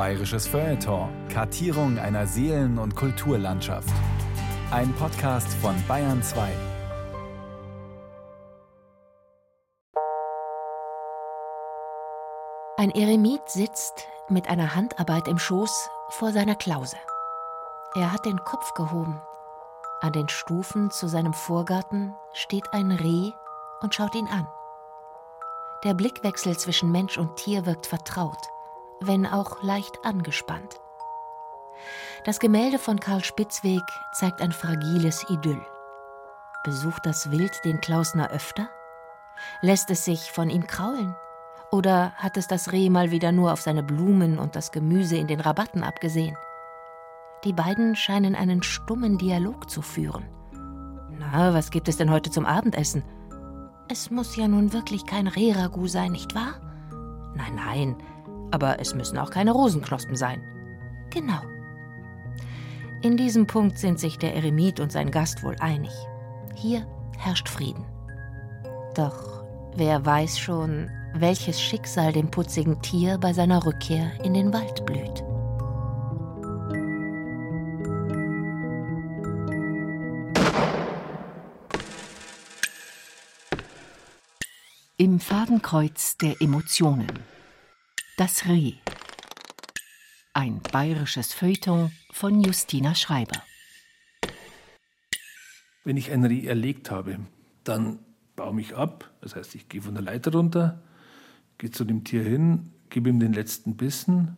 Bayerisches Feuilleton. Kartierung einer Seelen- und Kulturlandschaft. Ein Podcast von Bayern 2. Ein Eremit sitzt mit einer Handarbeit im Schoß vor seiner Klause. Er hat den Kopf gehoben. An den Stufen zu seinem Vorgarten steht ein Reh und schaut ihn an. Der Blickwechsel zwischen Mensch und Tier wirkt vertraut, wenn auch leicht angespannt. Das Gemälde von Karl Spitzweg zeigt ein fragiles Idyll. Besucht das Wild den Klausner öfter? Lässt es sich von ihm kraulen? Oder hat es das Reh mal wieder nur auf seine Blumen und das Gemüse in den Rabatten abgesehen? Die beiden scheinen einen stummen Dialog zu führen. Na, was gibt es denn heute zum Abendessen? Es muss ja nun wirklich kein Rehragout sein, nicht wahr? Nein, nein, aber es müssen auch keine Rosenknospen sein. Genau. In diesem Punkt sind sich der Eremit und sein Gast wohl einig. Hier herrscht Frieden. Doch wer weiß schon, welches Schicksal dem putzigen Tier bei seiner Rückkehr in den Wald blüht. Im Fadenkreuz der Emotionen. Das Reh. Ein bayerisches Feuilleton von Justina Schreiber. Wenn ich ein Reh erlegt habe, dann baue ich ab. Das heißt, ich gehe von der Leiter runter, gehe zu dem Tier hin, gebe ihm den letzten Bissen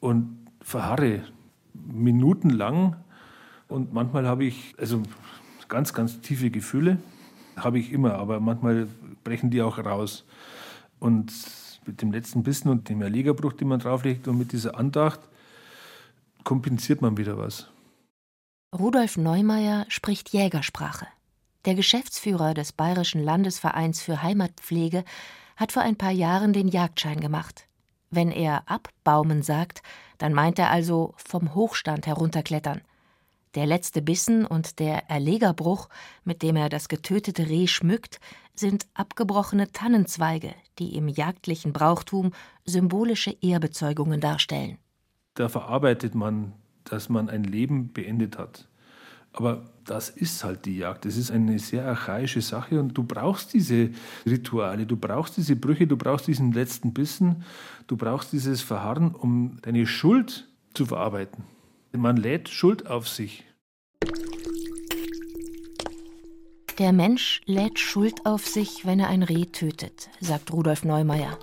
und verharre minutenlang. Und manchmal habe ich also ganz, ganz tiefe Gefühle. Habe ich immer, aber manchmal brechen die auch raus. Und mit dem letzten Bissen und dem Erlegerbruch, den man drauflegt und mit dieser Andacht kompensiert man wieder was. Rudolf Neumeier spricht Jägersprache. Der Geschäftsführer des Bayerischen Landesvereins für Heimatpflege hat vor ein paar Jahren den Jagdschein gemacht. Wenn er abbaumen sagt, dann meint er also vom Hochstand herunterklettern. Der letzte Bissen und der Erlegerbruch, mit dem er das getötete Reh schmückt, sind abgebrochene Tannenzweige, die im jagdlichen Brauchtum symbolische Ehrbezeugungen darstellen. Da verarbeitet man, dass man ein Leben beendet hat. Aber das ist halt die Jagd. Das ist eine sehr archaische Sache und du brauchst diese Rituale, du brauchst diese Brüche, du brauchst diesen letzten Bissen, du brauchst dieses Verharren, um deine Schuld zu verarbeiten. Man lädt Schuld auf sich. Der Mensch lädt Schuld auf sich, wenn er ein Reh tötet, sagt Rudolf Neumeier.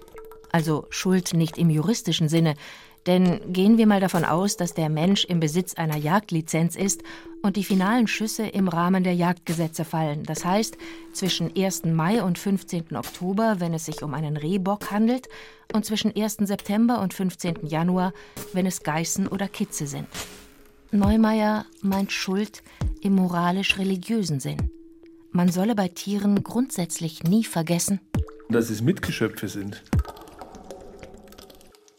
Also Schuld nicht im juristischen Sinne, denn gehen wir mal davon aus, dass der Mensch im Besitz einer Jagdlizenz ist und die finalen Schüsse im Rahmen der Jagdgesetze fallen. Das heißt, zwischen 1. Mai und 15. Oktober, wenn es sich um einen Rehbock handelt, und zwischen 1. September und 15. Januar, wenn es Geißen oder Kitze sind. Neumeier meint Schuld im moralisch-religiösen Sinn. Man solle bei Tieren grundsätzlich nie vergessen, dass es Mitgeschöpfe sind.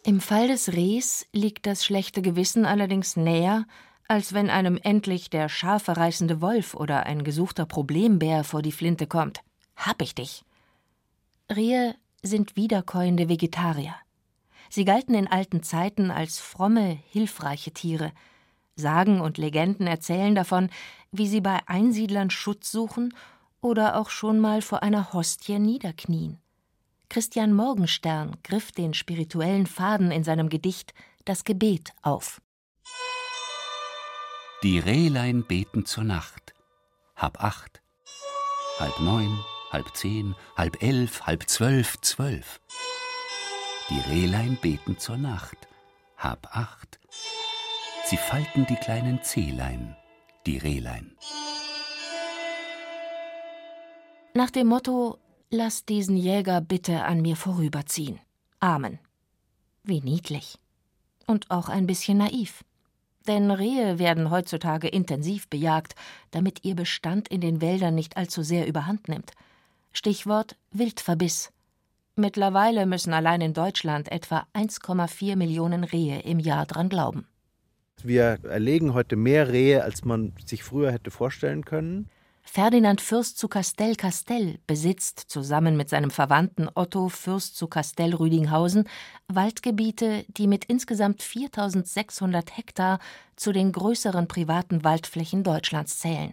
Im Fall des Rehs liegt das schlechte Gewissen allerdings näher, als wenn einem endlich der Schafe reißende Wolf oder ein gesuchter Problembär vor die Flinte kommt. Hab ich dich. Rehe sind wiederkäuende Vegetarier. Sie galten in alten Zeiten als fromme, hilfreiche Tiere. Sagen und Legenden erzählen davon, wie sie bei Einsiedlern Schutz suchen oder auch schon mal vor einer Hostie niederknien. Christian Morgenstern griff den spirituellen Faden in seinem Gedicht Das Gebet auf. Die Rehlein beten zur Nacht. Hab acht, halb neun, halb zehn, halb elf, halb zwölf, zwölf. Die Rehlein beten zur Nacht. Hab acht. Sie falten die kleinen Zehlein, die Rehlein. Nach dem Motto Lass diesen Jäger bitte an mir vorüberziehen. Amen. Wie niedlich. Und auch ein bisschen naiv. Denn Rehe werden heutzutage intensiv bejagt, damit ihr Bestand in den Wäldern nicht allzu sehr überhand nimmt. Stichwort Wildverbiss. Mittlerweile müssen allein in Deutschland etwa 1,4 Millionen Rehe im Jahr dran glauben. Wir erlegen heute mehr Rehe, als man sich früher hätte vorstellen können. Ferdinand Fürst zu Castell-Castell besitzt zusammen mit seinem Verwandten Otto Fürst zu Castell-Rüdinghausen Waldgebiete, die mit insgesamt 4600 Hektar zu den größeren privaten Waldflächen Deutschlands zählen.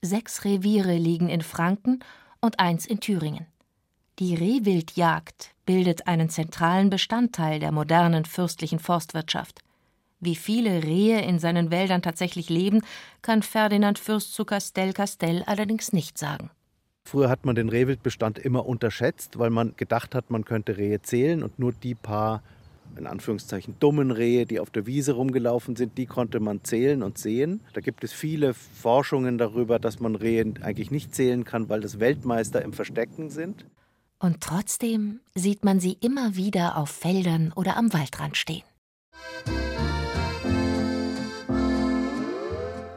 Sechs Reviere liegen in Franken und eins in Thüringen. Die Rehwildjagd bildet einen zentralen Bestandteil der modernen fürstlichen Forstwirtschaft. Wie viele Rehe in seinen Wäldern tatsächlich leben, kann Ferdinand Fürst zu Castell-Castell allerdings nicht sagen. Früher hat man den Rehwildbestand immer unterschätzt, weil man gedacht hat, man könnte Rehe zählen und nur die paar, in Anführungszeichen, dummen Rehe, die auf der Wiese rumgelaufen sind, die konnte man zählen und sehen. Da gibt es viele Forschungen darüber, dass man Rehe eigentlich nicht zählen kann, weil das Weltmeister im Verstecken sind. Und trotzdem sieht man sie immer wieder auf Feldern oder am Waldrand stehen.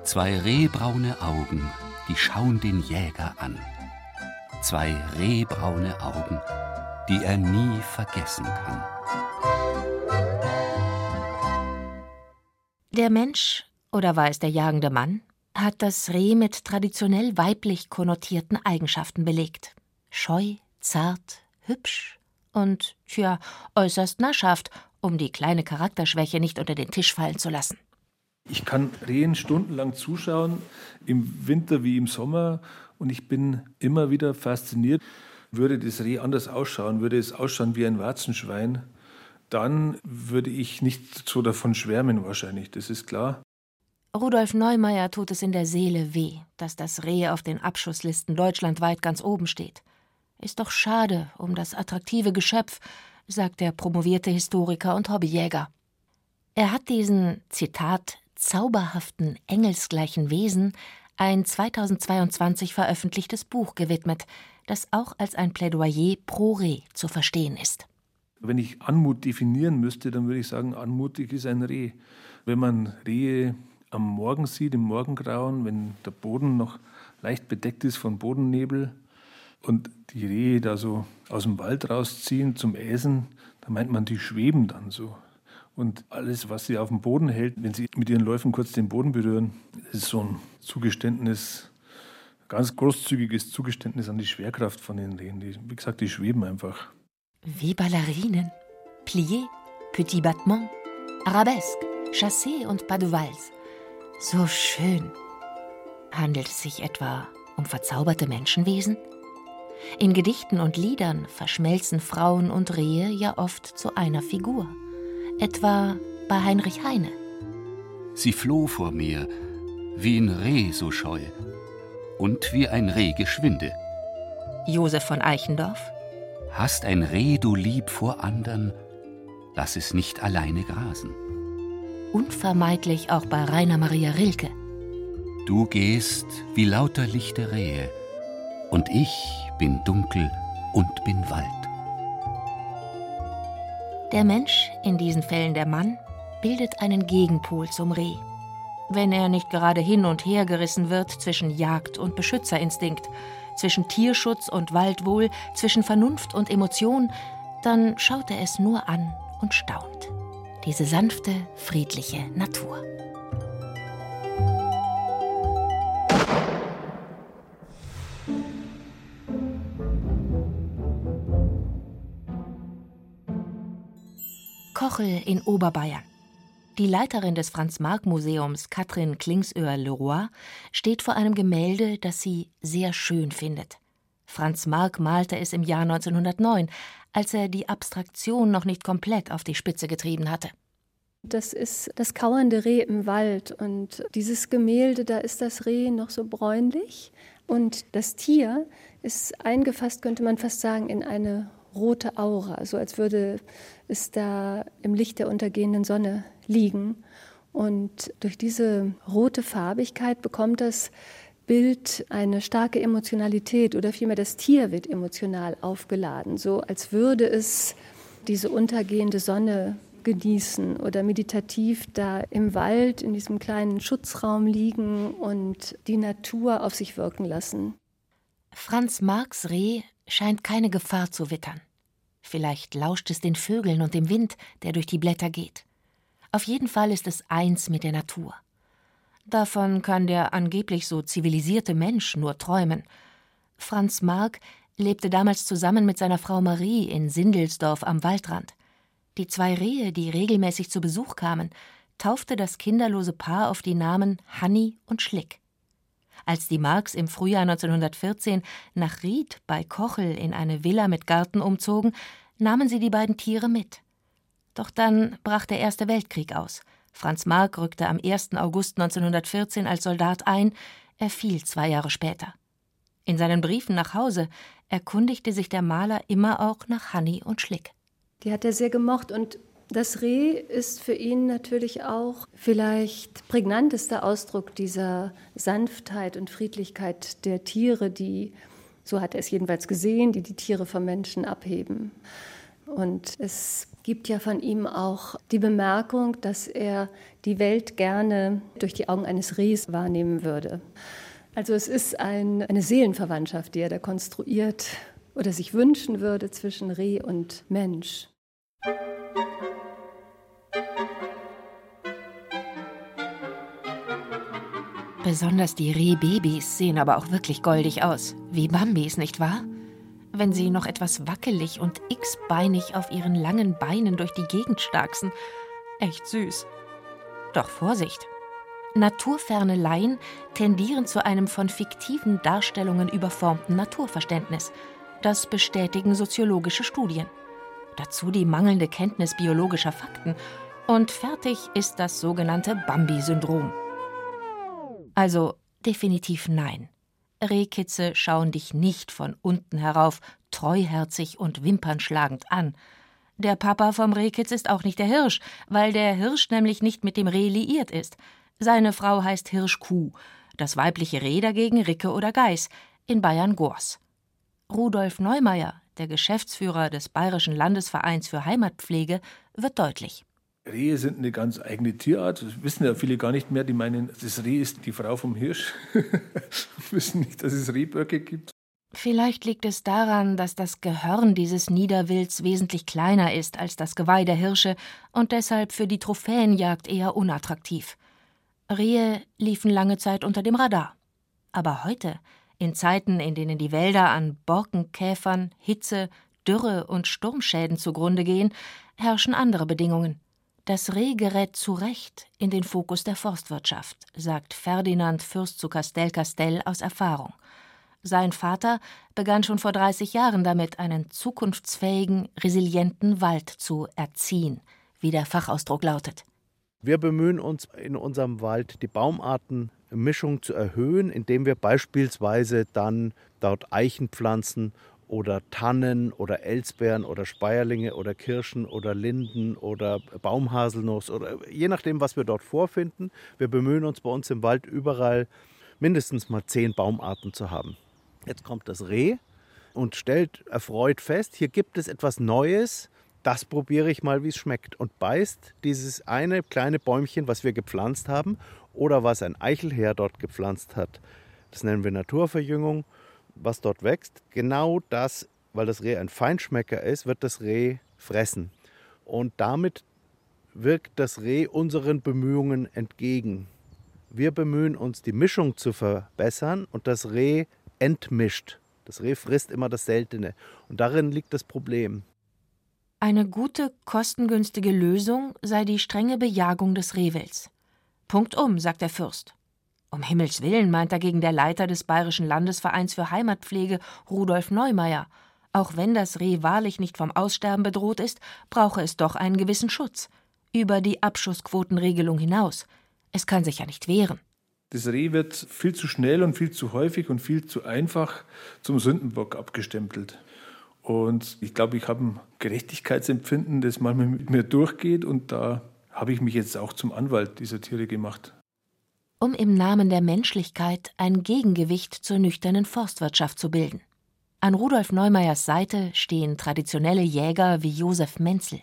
Zwei rehbraune Augen, die schauen den Jäger an. Zwei rehbraune Augen, die er nie vergessen kann. Der Mensch, oder war es der jagende Mann, hat das Reh mit traditionell weiblich konnotierten Eigenschaften belegt. Scheu, zart, hübsch und, tja, äußerst naschhaft, um die kleine Charakterschwäche nicht unter den Tisch fallen zu lassen. Ich kann Rehen stundenlang zuschauen, im Winter wie im Sommer, und ich bin immer wieder fasziniert. Würde das Reh anders ausschauen, würde es ausschauen wie ein Warzenschwein, dann würde ich nicht so davon schwärmen wahrscheinlich, das ist klar. Rudolf Neumeier tut es in der Seele weh, dass das Reh auf den Abschusslisten deutschlandweit ganz oben steht. Ist doch schade um das attraktive Geschöpf, sagt der promovierte Historiker und Hobbyjäger. Er hat diesen, Zitat, zauberhaften, engelsgleichen Wesen ein 2022 veröffentlichtes Buch gewidmet, das auch als ein Plädoyer pro Reh zu verstehen ist. Wenn ich Anmut definieren müsste, dann würde ich sagen, anmutig ist ein Reh. Wenn man Rehe am Morgen sieht, im Morgengrauen, wenn der Boden noch leicht bedeckt ist von Bodennebel und die Rehe da so aus dem Wald rausziehen zum Äsen, da meint man, die schweben dann so. Und alles, was sie auf dem Boden hält, wenn sie mit ihren Läufen kurz den Boden berühren, ist so ein Zugeständnis, ganz großzügiges Zugeständnis an die Schwerkraft von den Rehen. Die, wie gesagt, die schweben einfach. Wie Ballerinen. Plié, Petit Battement, Arabesque, Chassé und Pas de Valse. So schön. Handelt es sich etwa um verzauberte Menschenwesen? In Gedichten und Liedern verschmelzen Frauen und Rehe ja oft zu einer Figur etwa bei Heinrich Heine. Sie floh vor mir, wie ein Reh so scheu und wie ein Reh geschwinde. Josef von Eichendorff. Hast ein Reh du lieb vor andern, lass es nicht alleine grasen. Unvermeidlich auch bei Rainer Maria Rilke. Du gehst wie lauter lichte Rehe, und ich bin dunkel und bin Wald. Der Mensch, in diesen Fällen der Mann, bildet einen Gegenpol zum Reh. Wenn er nicht gerade hin und her gerissen wird zwischen Jagd und Beschützerinstinkt, zwischen Tierschutz und Waldwohl, zwischen Vernunft und Emotion, dann schaut er es nur an und staunt. Diese sanfte, friedliche Natur. Kochel in Oberbayern. Die Leiterin des Franz-Marc-Museums, Katrin Klingsöhr-Leroy, steht vor einem Gemälde, das sie sehr schön findet. Franz Marc malte es im Jahr 1909, als er die Abstraktion noch nicht komplett auf die Spitze getrieben hatte. Das ist das kauernde Reh im Wald. Und dieses Gemälde, da ist das Reh noch so bräunlich. Und das Tier ist eingefasst, könnte man fast sagen, in eine rote Aura, so als würde es da im Licht der untergehenden Sonne liegen. Und durch diese rote Farbigkeit bekommt das Bild eine starke Emotionalität oder vielmehr das Tier wird emotional aufgeladen, so als würde es diese untergehende Sonne genießen oder meditativ da im Wald in diesem kleinen Schutzraum liegen und die Natur auf sich wirken lassen. Franz Marx Reh scheint keine Gefahr zu wittern. Vielleicht lauscht es den Vögeln und dem Wind, der durch die Blätter geht. Auf jeden Fall ist es eins mit der Natur. Davon kann der angeblich so zivilisierte Mensch nur träumen. Franz Mark lebte damals zusammen mit seiner Frau Marie in Sindelsdorf am Waldrand. Die zwei Rehe, die regelmäßig zu Besuch kamen, taufte das kinderlose Paar auf die Namen Hanni und Schlick. Als die Marks im Frühjahr 1914 nach Ried bei Kochel in eine Villa mit Garten umzogen, nahmen sie die beiden Tiere mit. Doch dann brach der Erste Weltkrieg aus. Franz Mark rückte am 1. August 1914 als Soldat ein, er fiel zwei Jahre später. In seinen Briefen nach Hause erkundigte sich der Maler immer auch nach Hanni und Schlick. Die hat er sehr gemocht und das Reh ist für ihn natürlich auch vielleicht prägnantester Ausdruck dieser Sanftheit und Friedlichkeit der Tiere, die, so hat er es jedenfalls gesehen, die die Tiere vom Menschen abheben. Und es gibt ja von ihm auch die Bemerkung, dass er die Welt gerne durch die Augen eines Rehs wahrnehmen würde. Also es ist ein, eine Seelenverwandtschaft, die er da konstruiert oder sich wünschen würde zwischen Reh und Mensch. Besonders die Rehbabys sehen aber auch wirklich goldig aus, wie Bambis, nicht wahr? Wenn sie noch etwas wackelig und x-beinig auf ihren langen Beinen durch die Gegend starksen. Echt süß. Doch Vorsicht! Naturferne Laien tendieren zu einem von fiktiven Darstellungen überformten Naturverständnis. Das bestätigen soziologische Studien. Dazu die mangelnde Kenntnis biologischer Fakten. Und fertig ist das sogenannte Bambi-Syndrom. Also definitiv nein. Rehkitze schauen dich nicht von unten herauf, treuherzig und wimpernschlagend an. Der Papa vom Rehkitz ist auch nicht der Hirsch, weil der Hirsch nämlich nicht mit dem Reh liiert ist. Seine Frau heißt Hirschkuh, das weibliche Reh dagegen Ricke oder Geiß, in Bayern Gors. Rudolf Neumeier, der Geschäftsführer des Bayerischen Landesvereins für Heimatpflege, wird deutlich. Rehe sind eine ganz eigene Tierart. Das wissen ja viele gar nicht mehr. Die meinen, das Reh ist die Frau vom Hirsch. wissen nicht, dass es Rehböcke gibt. Vielleicht liegt es daran, dass das Gehörn dieses Niederwilds wesentlich kleiner ist als das Geweih der Hirsche und deshalb für die Trophäenjagd eher unattraktiv. Rehe liefen lange Zeit unter dem Radar. Aber heute, in Zeiten, in denen die Wälder an Borkenkäfern, Hitze, Dürre und Sturmschäden zugrunde gehen, herrschen andere Bedingungen. Das Reh gerät zu Recht in den Fokus der Forstwirtschaft, sagt Ferdinand Fürst zu Castel-Castell aus Erfahrung. Sein Vater begann schon vor 30 Jahren damit, einen zukunftsfähigen, resilienten Wald zu erziehen, wie der Fachausdruck lautet. Wir bemühen uns in unserem Wald, die Baumartenmischung zu erhöhen, indem wir beispielsweise dann dort Eichen pflanzen oder Tannen oder Elsbeeren oder Speierlinge oder Kirschen oder Linden oder Baumhaselnuss oder je nachdem, was wir dort vorfinden. Wir bemühen uns bei uns im Wald überall mindestens mal zehn Baumarten zu haben. Jetzt kommt das Reh und stellt erfreut fest, hier gibt es etwas Neues, das probiere ich mal, wie es schmeckt. Und beißt dieses eine kleine Bäumchen, was wir gepflanzt haben oder was ein Eichelherr dort gepflanzt hat. Das nennen wir Naturverjüngung was dort wächst, genau das, weil das Reh ein Feinschmecker ist, wird das Reh fressen. Und damit wirkt das Reh unseren Bemühungen entgegen. Wir bemühen uns, die Mischung zu verbessern und das Reh entmischt. Das Reh frisst immer das Seltene. Und darin liegt das Problem. Eine gute, kostengünstige Lösung sei die strenge Bejagung des Rehwilds. Punktum, sagt der Fürst. Um Himmels willen, meint dagegen der Leiter des Bayerischen Landesvereins für Heimatpflege, Rudolf Neumeier. Auch wenn das Reh wahrlich nicht vom Aussterben bedroht ist, brauche es doch einen gewissen Schutz. Über die Abschussquotenregelung hinaus. Es kann sich ja nicht wehren. Das Reh wird viel zu schnell und viel zu häufig und viel zu einfach zum Sündenbock abgestempelt. Und ich glaube, ich habe ein Gerechtigkeitsempfinden, das manchmal mit mir durchgeht. Und da habe ich mich jetzt auch zum Anwalt dieser Tiere gemacht um im Namen der Menschlichkeit ein Gegengewicht zur nüchternen Forstwirtschaft zu bilden. An Rudolf Neumeyers Seite stehen traditionelle Jäger wie Josef Menzel.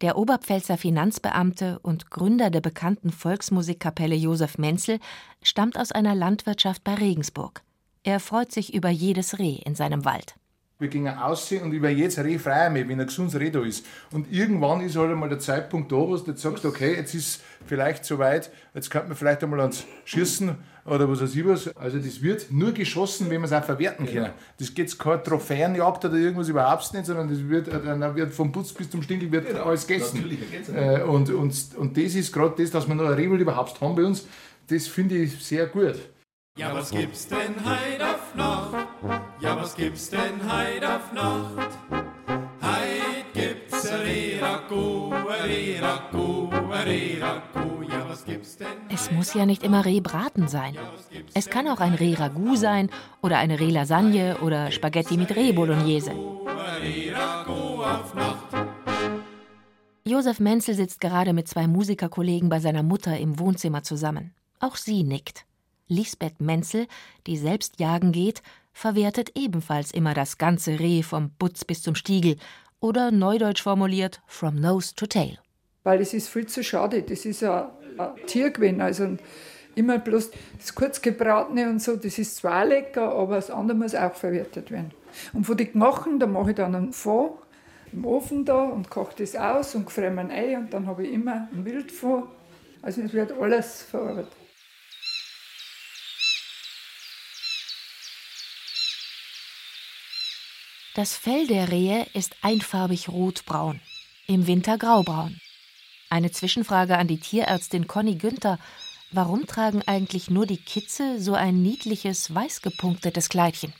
Der Oberpfälzer Finanzbeamte und Gründer der bekannten Volksmusikkapelle Josef Menzel stammt aus einer Landwirtschaft bei Regensburg. Er freut sich über jedes Reh in seinem Wald. Wir gingen aussehen und über jedes Reh freuen mich, wenn ein gesundes Reh da ist. Und irgendwann ist halt einmal der Zeitpunkt da, wo du jetzt sagst, okay, jetzt ist vielleicht so weit, jetzt könnte man vielleicht einmal ans Schießen oder was weiß ich was. Also das wird nur geschossen, wenn man es auch verwerten kann. Genau. Das geht keine Trophäenjagd oder irgendwas überhaupt nicht, sondern das wird, äh, dann wird vom Putz bis zum Stinkel wird genau. alles gegessen. Äh, und, und, und das ist gerade das, dass wir noch ein Rebel überhaupt haben bei uns, das finde ich sehr gut. Ja, was gibt's denn heid auf Nacht? Ja, was gibt's denn heid auf Nacht? Es muss ja nicht immer Rehbraten sein. Es kann auch ein Reh-Ragout sein oder eine Reh-Lasagne oder Spaghetti mit Reh-Bolognese. Josef Menzel sitzt gerade mit zwei Musikerkollegen bei seiner Mutter im Wohnzimmer zusammen. Auch sie nickt. Lisbeth Menzel, die selbst jagen geht, verwertet ebenfalls immer das ganze Reh vom Butz bis zum Stiegel oder neudeutsch formuliert from nose to tail. Weil es ist viel zu schade, das ist ja ein Tiergewinn, also immer bloß das kurzgebratene und so, das ist zwar lecker, aber das andere muss auch verwertet werden. Und von den Gemachen, da mache ich dann einen Fond im Ofen da und koche das aus und gefriere ein Ei und dann habe ich immer ein Wildfond. Also es wird alles verarbeitet. Das Fell der Rehe ist einfarbig rotbraun, im Winter graubraun. Eine Zwischenfrage an die Tierärztin Conny Günther. Warum tragen eigentlich nur die Kitze so ein niedliches, weißgepunktetes Kleidchen?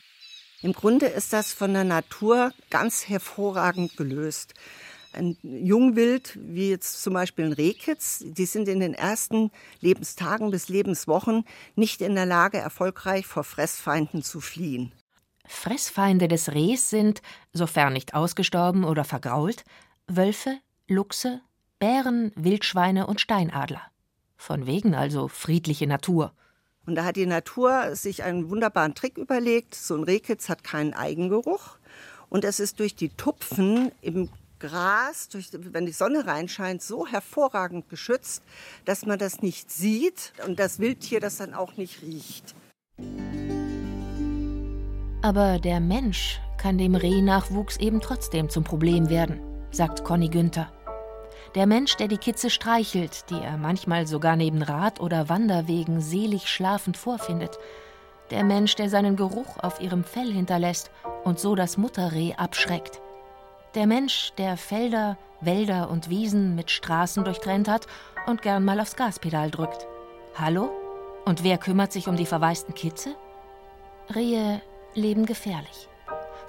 Im Grunde ist das von der Natur ganz hervorragend gelöst. Ein Jungwild, wie jetzt zum Beispiel ein Rehkitz, die sind in den ersten Lebenstagen bis Lebenswochen nicht in der Lage, erfolgreich vor Fressfeinden zu fliehen. Fressfeinde des Rehs sind, sofern nicht ausgestorben oder vergrault, Wölfe, Luchse, Bären, Wildschweine und Steinadler. Von wegen also friedliche Natur. Und da hat die Natur sich einen wunderbaren Trick überlegt. So ein Rehkitz hat keinen Eigengeruch. Und es ist durch die Tupfen im Gras, durch, wenn die Sonne reinscheint, so hervorragend geschützt, dass man das nicht sieht und das Wildtier das dann auch nicht riecht. Aber der Mensch kann dem Rehnachwuchs eben trotzdem zum Problem werden, sagt Conny Günther. Der Mensch, der die Kitze streichelt, die er manchmal sogar neben Rad- oder Wanderwegen selig schlafend vorfindet. Der Mensch, der seinen Geruch auf ihrem Fell hinterlässt und so das Mutterreh abschreckt. Der Mensch, der Felder, Wälder und Wiesen mit Straßen durchtrennt hat und gern mal aufs Gaspedal drückt. Hallo? Und wer kümmert sich um die verwaisten Kitze? Rehe leben gefährlich.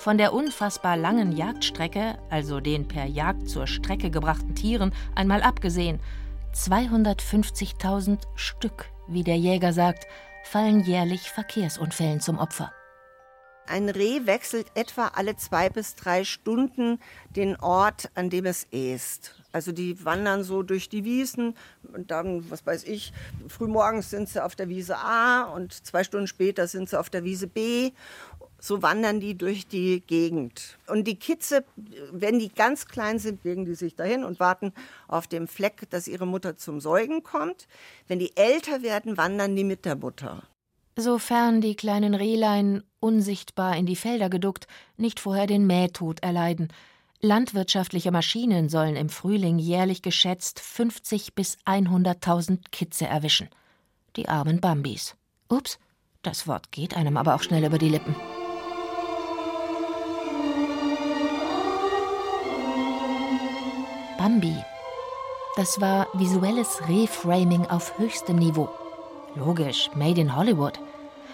Von der unfassbar langen Jagdstrecke, also den per Jagd zur Strecke gebrachten Tieren, einmal abgesehen, 250.000 Stück, wie der Jäger sagt, fallen jährlich Verkehrsunfällen zum Opfer. Ein Reh wechselt etwa alle zwei bis drei Stunden den Ort, an dem es äst. Also die wandern so durch die Wiesen und dann, was weiß ich, frühmorgens sind sie auf der Wiese A und zwei Stunden später sind sie auf der Wiese B so wandern die durch die Gegend. Und die Kitze, wenn die ganz klein sind, legen die sich dahin und warten auf dem Fleck, dass ihre Mutter zum Säugen kommt. Wenn die älter werden, wandern die mit der Mutter. Sofern die kleinen Rehlein, unsichtbar in die Felder geduckt, nicht vorher den Mähtod erleiden. Landwirtschaftliche Maschinen sollen im Frühling jährlich geschätzt 50 bis 100.000 Kitze erwischen. Die armen Bambis. Ups, das Wort geht einem aber auch schnell über die Lippen. Bambi. Das war visuelles Reframing auf höchstem Niveau. Logisch, made in Hollywood.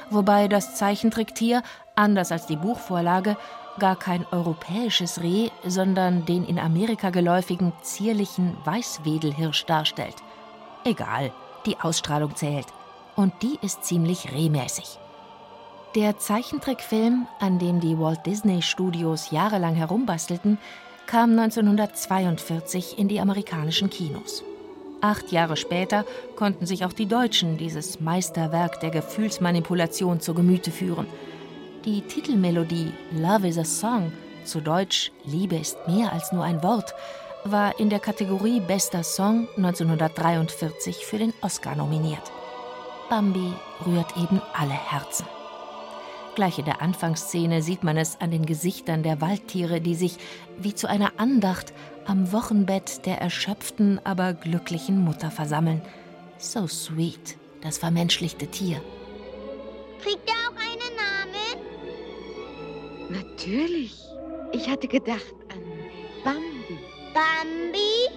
Wobei das Zeichentricktier, anders als die Buchvorlage, gar kein europäisches Reh, sondern den in Amerika geläufigen zierlichen Weißwedelhirsch darstellt. Egal, die Ausstrahlung zählt. Und die ist ziemlich rehmäßig. Der Zeichentrickfilm, an dem die Walt Disney Studios jahrelang herumbastelten, kam 1942 in die amerikanischen Kinos. Acht Jahre später konnten sich auch die Deutschen dieses Meisterwerk der Gefühlsmanipulation zu Gemüte führen. Die Titelmelodie Love is a Song, zu Deutsch Liebe ist mehr als nur ein Wort, war in der Kategorie Bester Song 1943 für den Oscar nominiert. Bambi rührt eben alle Herzen. Gleich in der Anfangsszene sieht man es an den Gesichtern der Waldtiere, die sich wie zu einer Andacht am Wochenbett der erschöpften, aber glücklichen Mutter versammeln. So sweet, das vermenschlichte Tier. Kriegt er auch einen Namen? Natürlich. Ich hatte gedacht an Bambi. Bambi?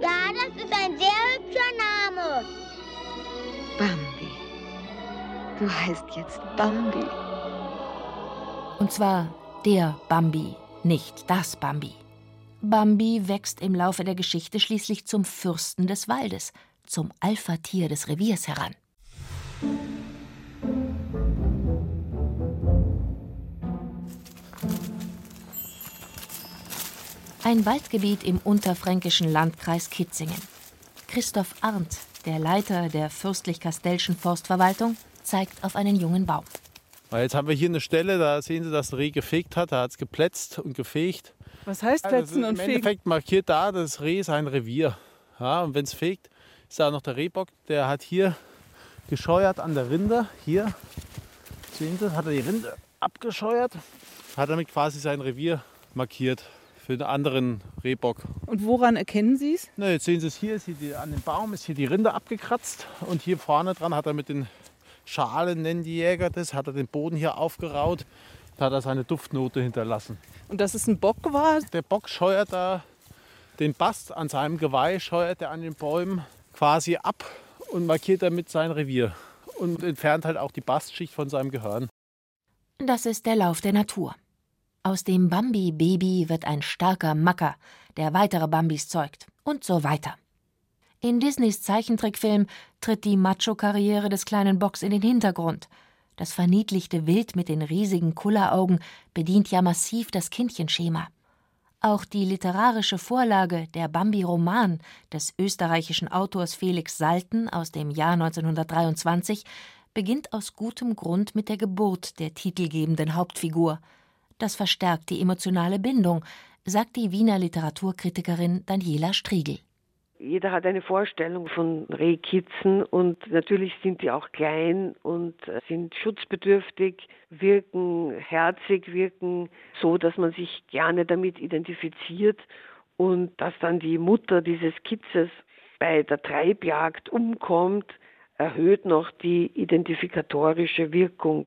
Ja, das ist ein sehr hübscher Name. Bambi. Du heißt jetzt Bambi. Und zwar der Bambi, nicht das Bambi. Bambi wächst im Laufe der Geschichte schließlich zum Fürsten des Waldes, zum Alpha-Tier des Reviers heran. Ein Waldgebiet im unterfränkischen Landkreis Kitzingen. Christoph Arndt, der Leiter der fürstlich-kastellschen Forstverwaltung, zeigt auf einen jungen Baum. Jetzt haben wir hier eine Stelle, da sehen Sie, dass ein Reh gefegt hat. Da hat es geplätzt und gefegt. Was heißt Plätzen also und Im Fegen? Endeffekt markiert da das Reh sein Revier. Ja, und wenn es fegt, ist da noch der Rehbock. Der hat hier gescheuert an der Rinde. Hier, sehen Sie, hat er die Rinde abgescheuert. Hat damit quasi sein Revier markiert für den anderen Rehbock. Und woran erkennen Sie es? Na, jetzt sehen Sie es hier, ist hier die, an dem Baum ist hier die Rinde abgekratzt und hier vorne dran hat er mit den Schalen, nennen die Jäger das, hat er den Boden hier aufgeraut, da hat er seine Duftnote hinterlassen. Und dass es ein Bock war? Der Bock scheuert da den Bast an seinem Geweih, scheuert er an den Bäumen quasi ab und markiert damit sein Revier und entfernt halt auch die Bastschicht von seinem Gehörn. Das ist der Lauf der Natur. Aus dem Bambi-Baby wird ein starker Macker, der weitere Bambis zeugt. Und so weiter. In Disneys Zeichentrickfilm tritt die Macho-Karriere des kleinen Bocks in den Hintergrund. Das verniedlichte Wild mit den riesigen Kulleraugen bedient ja massiv das Kindchenschema. Auch die literarische Vorlage, der Bambi-Roman des österreichischen Autors Felix Salten aus dem Jahr 1923, beginnt aus gutem Grund mit der Geburt der titelgebenden Hauptfigur. Das verstärkt die emotionale Bindung, sagt die Wiener Literaturkritikerin Daniela Striegel. Jeder hat eine Vorstellung von Rehkitzen und natürlich sind die auch klein und sind schutzbedürftig, wirken herzig, wirken so, dass man sich gerne damit identifiziert und dass dann die Mutter dieses Kitzes bei der Treibjagd umkommt, erhöht noch die identifikatorische Wirkung.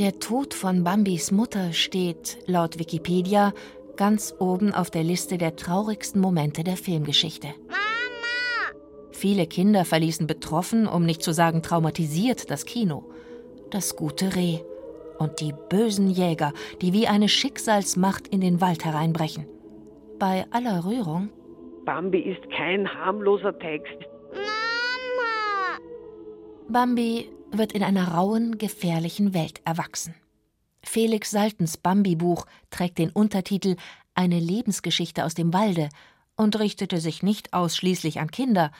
Der Tod von Bambis Mutter steht, laut Wikipedia, ganz oben auf der Liste der traurigsten Momente der Filmgeschichte. Mama! Viele Kinder verließen betroffen, um nicht zu sagen traumatisiert, das Kino. Das gute Reh und die bösen Jäger, die wie eine Schicksalsmacht in den Wald hereinbrechen. Bei aller Rührung Bambi ist kein harmloser Text. Mama! Bambi wird in einer rauen, gefährlichen Welt erwachsen. Felix Saltens Bambi-Buch trägt den Untertitel Eine Lebensgeschichte aus dem Walde und richtete sich nicht ausschließlich an Kinder.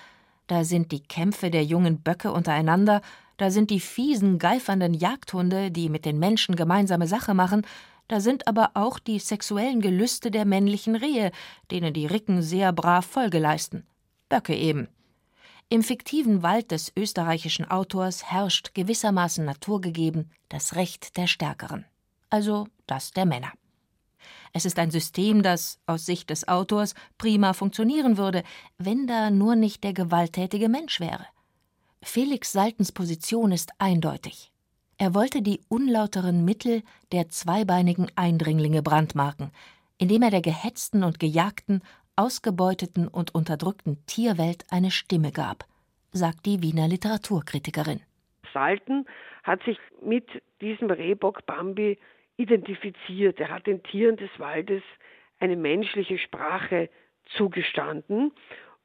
Da sind die Kämpfe der jungen Böcke untereinander, da sind die fiesen, geifernden Jagdhunde, die mit den Menschen gemeinsame Sache machen, da sind aber auch die sexuellen Gelüste der männlichen Rehe, denen die Ricken sehr brav Folge leisten. Böcke eben. Im fiktiven Wald des österreichischen Autors herrscht gewissermaßen naturgegeben das Recht der Stärkeren, also das der Männer. Es ist ein System, das aus Sicht des Autors prima funktionieren würde, wenn da nur nicht der gewalttätige Mensch wäre. Felix Saltens Position ist eindeutig. Er wollte die unlauteren Mittel der zweibeinigen Eindringlinge brandmarken, indem er der gehetzten und gejagten, ausgebeuteten und unterdrückten Tierwelt eine Stimme gab, sagt die Wiener Literaturkritikerin. Salten hat sich mit diesem Rehbock Bambi identifiziert. Er hat den Tieren des Waldes eine menschliche Sprache zugestanden.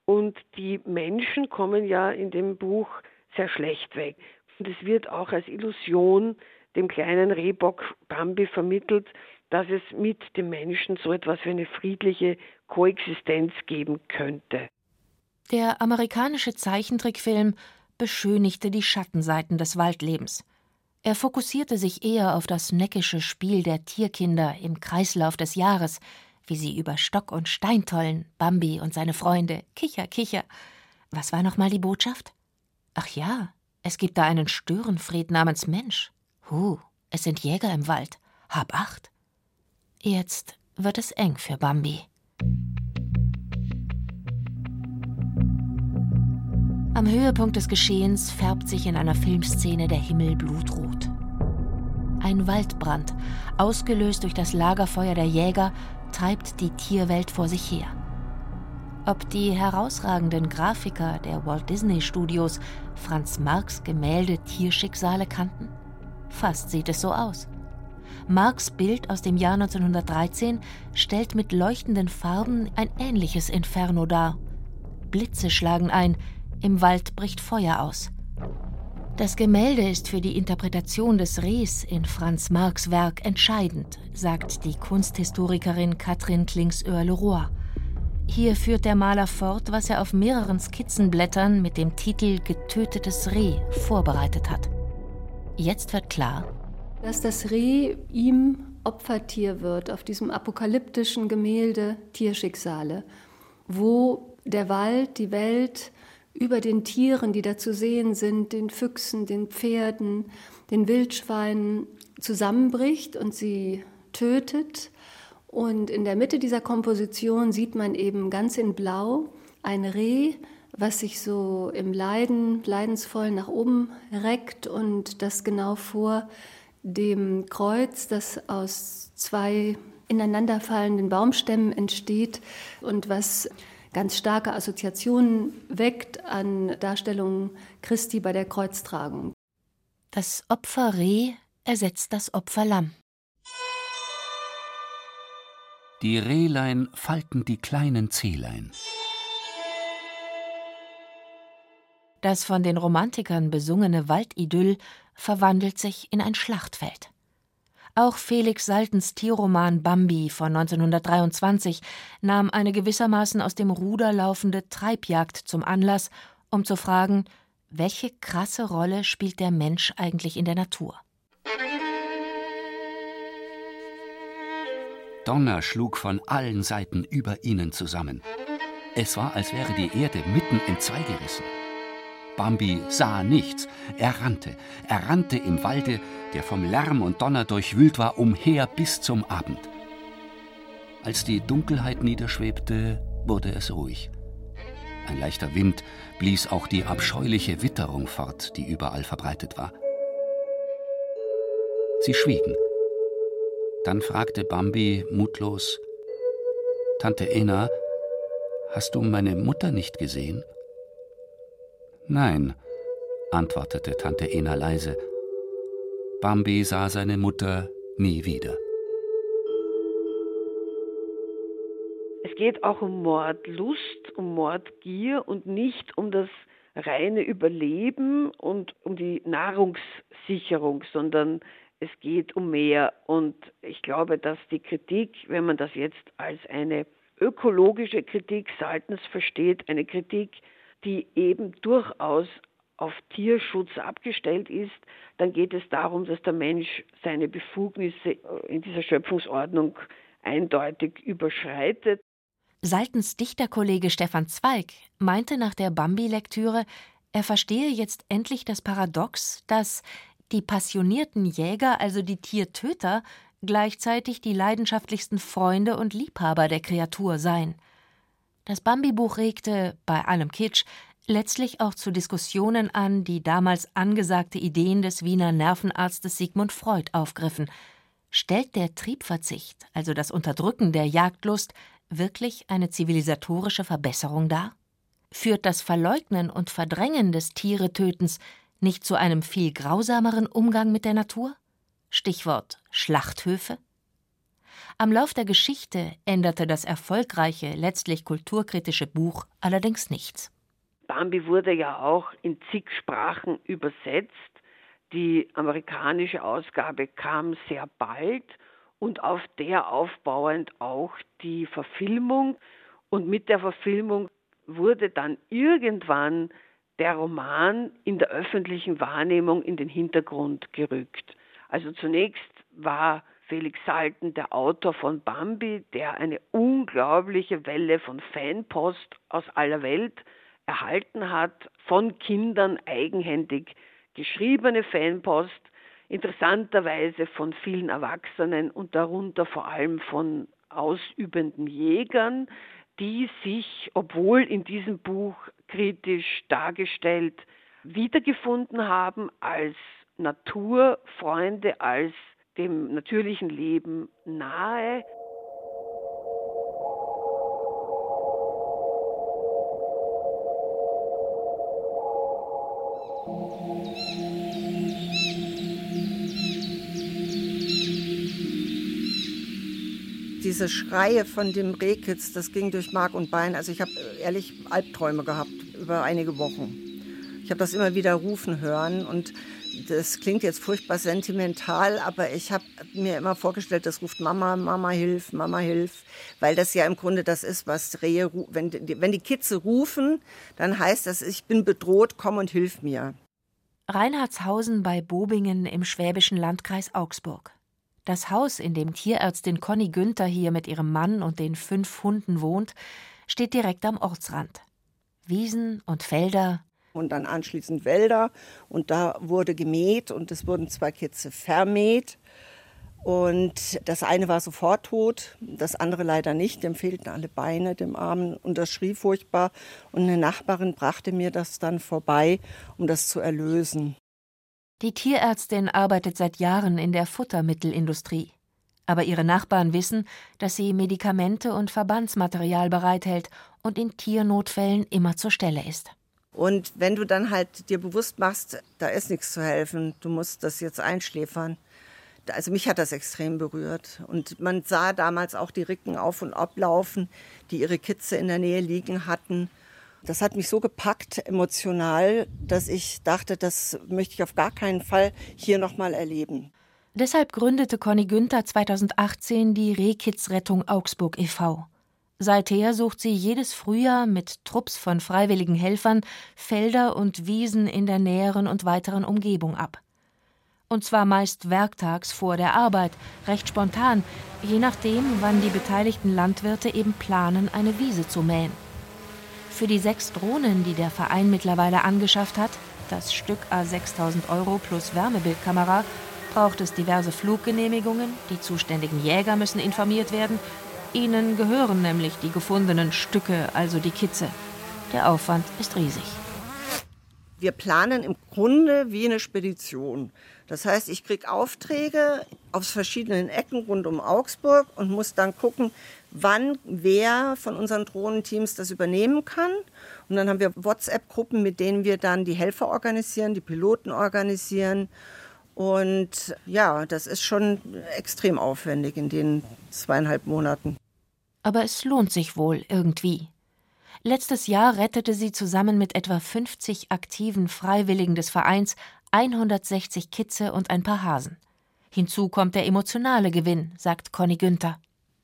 Und die Menschen kommen ja in dem Buch sehr schlecht weg. Und es wird auch als Illusion dem kleinen Rehbock Bambi vermittelt, dass es mit dem Menschen so etwas wie eine friedliche Koexistenz geben könnte. Der amerikanische Zeichentrickfilm beschönigte die Schattenseiten des Waldlebens. Er fokussierte sich eher auf das neckische Spiel der Tierkinder im Kreislauf des Jahres, wie sie über Stock und Stein tollen, Bambi und seine Freunde, Kicher, Kicher, Was war nochmal die Botschaft? Ach ja, es gibt da einen Störenfried namens Mensch. Huh, es sind Jäger im Wald. Hab acht. Jetzt wird es eng für Bambi. Am Höhepunkt des Geschehens färbt sich in einer Filmszene der Himmel blutrot. Ein Waldbrand, ausgelöst durch das Lagerfeuer der Jäger, treibt die Tierwelt vor sich her. Ob die herausragenden Grafiker der Walt Disney Studios Franz Marx Gemälde Tierschicksale kannten? Fast sieht es so aus. Marx Bild aus dem Jahr 1913 stellt mit leuchtenden Farben ein ähnliches Inferno dar. Blitze schlagen ein, im Wald bricht Feuer aus. Das Gemälde ist für die Interpretation des Rehs in Franz Marx Werk entscheidend, sagt die Kunsthistorikerin Katrin Klingsöhr-Leroy. Hier führt der Maler fort, was er auf mehreren Skizzenblättern mit dem Titel Getötetes Reh vorbereitet hat. Jetzt wird klar, dass das Reh ihm Opfertier wird auf diesem apokalyptischen Gemälde Tierschicksale, wo der Wald, die Welt über den Tieren, die da zu sehen sind, den Füchsen, den Pferden, den Wildschweinen zusammenbricht und sie tötet. Und in der Mitte dieser Komposition sieht man eben ganz in Blau ein Reh, was sich so im Leiden, leidensvoll nach oben reckt und das genau vor dem Kreuz, das aus zwei ineinanderfallenden Baumstämmen entsteht und was ganz starke Assoziationen weckt an Darstellungen Christi bei der Kreuztragung. Das Opferreh ersetzt das Opferlamm. Die Rehlein falten die kleinen Zehlein. Das von den Romantikern besungene Waldidyll verwandelt sich in ein Schlachtfeld. Auch Felix Saltens Tierroman Bambi von 1923 nahm eine gewissermaßen aus dem Ruder laufende Treibjagd zum Anlass, um zu fragen, welche krasse Rolle spielt der Mensch eigentlich in der Natur? Donner schlug von allen Seiten über ihnen zusammen. Es war, als wäre die Erde mitten in zwei gerissen. Bambi sah nichts. Er rannte. Er rannte im Walde, der vom Lärm und Donner durchwühlt war, umher bis zum Abend. Als die Dunkelheit niederschwebte, wurde es ruhig. Ein leichter Wind blies auch die abscheuliche Witterung fort, die überall verbreitet war. Sie schwiegen. Dann fragte Bambi mutlos: Tante Ena, hast du meine Mutter nicht gesehen? Nein, antwortete Tante Ena leise. Bambi sah seine Mutter nie wieder. Es geht auch um Mordlust, um Mordgier und nicht um das reine Überleben und um die Nahrungssicherung, sondern es geht um mehr. Und ich glaube, dass die Kritik, wenn man das jetzt als eine ökologische Kritik Saltens versteht, eine Kritik, die eben durchaus auf Tierschutz abgestellt ist, dann geht es darum, dass der Mensch seine Befugnisse in dieser Schöpfungsordnung eindeutig überschreitet. Saltens Dichterkollege Stefan Zweig meinte nach der Bambi-Lektüre, er verstehe jetzt endlich das Paradox, dass die passionierten Jäger, also die Tiertöter, gleichzeitig die leidenschaftlichsten Freunde und Liebhaber der Kreatur seien. Das Bambi-Buch regte, bei allem Kitsch, letztlich auch zu Diskussionen an, die damals angesagte Ideen des Wiener Nervenarztes Sigmund Freud aufgriffen. Stellt der Triebverzicht, also das Unterdrücken der Jagdlust, wirklich eine zivilisatorische Verbesserung dar? Führt das Verleugnen und Verdrängen des Tieretötens nicht zu einem viel grausameren Umgang mit der Natur? Stichwort Schlachthöfe? Am Lauf der Geschichte änderte das erfolgreiche, letztlich kulturkritische Buch allerdings nichts. Bambi wurde ja auch in zig Sprachen übersetzt. Die amerikanische Ausgabe kam sehr bald und auf der aufbauend auch die Verfilmung. Und mit der Verfilmung wurde dann irgendwann der Roman in der öffentlichen Wahrnehmung in den Hintergrund gerückt. Also zunächst war Felix Salten, der Autor von Bambi, der eine unglaubliche Welle von Fanpost aus aller Welt erhalten hat, von Kindern eigenhändig geschriebene Fanpost, interessanterweise von vielen Erwachsenen und darunter vor allem von ausübenden Jägern, die sich, obwohl in diesem Buch kritisch dargestellt, wiedergefunden haben als Naturfreunde, als dem natürlichen Leben nahe. Diese Schreie von dem Rehkitz, das ging durch Mark und Bein. Also ich habe ehrlich Albträume gehabt über einige Wochen. Ich habe das immer wieder rufen hören und das klingt jetzt furchtbar sentimental, aber ich habe mir immer vorgestellt, das ruft Mama, Mama hilf, Mama hilf, weil das ja im Grunde das ist, was Rehe, wenn die, wenn die Kitze rufen, dann heißt das, ich bin bedroht, komm und hilf mir. Reinhardshausen bei Bobingen im schwäbischen Landkreis Augsburg. Das Haus, in dem Tierärztin Conny Günther hier mit ihrem Mann und den fünf Hunden wohnt, steht direkt am Ortsrand. Wiesen und Felder, und dann anschließend Wälder. Und da wurde gemäht und es wurden zwei Kitze vermäht. Und das eine war sofort tot, das andere leider nicht. Dem fehlten alle Beine, dem Armen. Und das schrie furchtbar. Und eine Nachbarin brachte mir das dann vorbei, um das zu erlösen. Die Tierärztin arbeitet seit Jahren in der Futtermittelindustrie. Aber ihre Nachbarn wissen, dass sie Medikamente und Verbandsmaterial bereithält und in Tiernotfällen immer zur Stelle ist. Und wenn du dann halt dir bewusst machst, da ist nichts zu helfen, du musst das jetzt einschläfern. Also mich hat das extrem berührt. Und man sah damals auch die Ricken auf und ablaufen, die ihre Kitze in der Nähe liegen hatten. Das hat mich so gepackt emotional, dass ich dachte, das möchte ich auf gar keinen Fall hier nochmal erleben. Deshalb gründete Conny Günther 2018 die Rehkitzrettung Augsburg e.V. Seither sucht sie jedes Frühjahr mit Trupps von freiwilligen Helfern Felder und Wiesen in der näheren und weiteren Umgebung ab. Und zwar meist werktags vor der Arbeit, recht spontan, je nachdem, wann die beteiligten Landwirte eben planen, eine Wiese zu mähen. Für die sechs Drohnen, die der Verein mittlerweile angeschafft hat, das Stück A 6000 Euro plus Wärmebildkamera, braucht es diverse Fluggenehmigungen, die zuständigen Jäger müssen informiert werden Ihnen gehören nämlich die gefundenen Stücke, also die Kitze. Der Aufwand ist riesig. Wir planen im Grunde wie eine Spedition. Das heißt, ich kriege Aufträge aus verschiedenen Ecken rund um Augsburg und muss dann gucken, wann wer von unseren Drohnenteams das übernehmen kann. Und dann haben wir WhatsApp-Gruppen, mit denen wir dann die Helfer organisieren, die Piloten organisieren. Und ja, das ist schon extrem aufwendig in den zweieinhalb Monaten aber es lohnt sich wohl irgendwie. Letztes Jahr rettete sie zusammen mit etwa 50 aktiven Freiwilligen des Vereins 160 Kitze und ein paar Hasen. Hinzu kommt der emotionale Gewinn, sagt Conny Günther.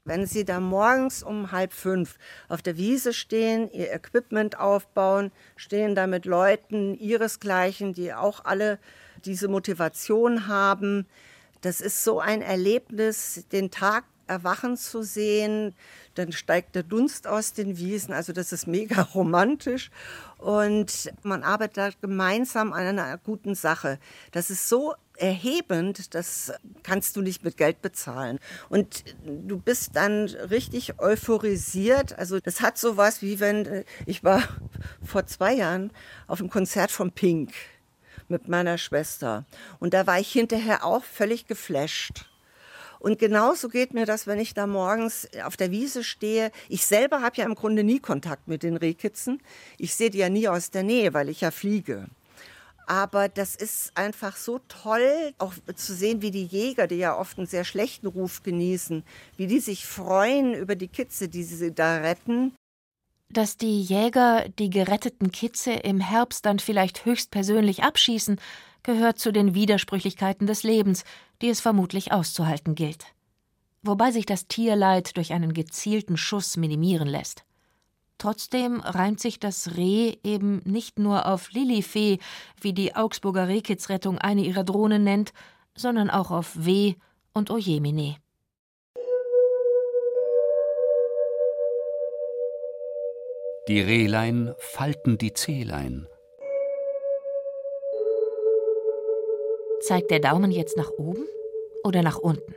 Wenn Sie da morgens um halb fünf auf der Wiese stehen, Ihr Equipment aufbauen, stehen da mit Leuten Ihresgleichen, die auch alle diese Motivation haben, das ist so ein Erlebnis, den Tag erwachen zu sehen. Dann steigt der Dunst aus den Wiesen. Also das ist mega romantisch. Und man arbeitet da gemeinsam an einer guten Sache. Das ist so erhebend, das kannst du nicht mit Geld bezahlen. Und du bist dann richtig euphorisiert. Also das hat so was wie wenn äh, ich war vor zwei Jahren auf einem Konzert von Pink mit meiner Schwester. Und da war ich hinterher auch völlig geflasht. Und genauso geht mir das, wenn ich da morgens auf der Wiese stehe. Ich selber habe ja im Grunde nie Kontakt mit den Rehkitzen. Ich sehe die ja nie aus der Nähe, weil ich ja fliege. Aber das ist einfach so toll, auch zu sehen, wie die Jäger, die ja oft einen sehr schlechten Ruf genießen, wie die sich freuen über die Kitze, die sie da retten. Dass die Jäger die geretteten Kitze im Herbst dann vielleicht höchstpersönlich abschießen, gehört zu den Widersprüchlichkeiten des Lebens, die es vermutlich auszuhalten gilt. Wobei sich das Tierleid durch einen gezielten Schuss minimieren lässt. Trotzdem reimt sich das Reh eben nicht nur auf Lilifee, wie die Augsburger Rehkitzrettung eine ihrer Drohnen nennt, sondern auch auf Weh und Die Rehlein falten die Zehlein. Zeigt der Daumen jetzt nach oben oder nach unten?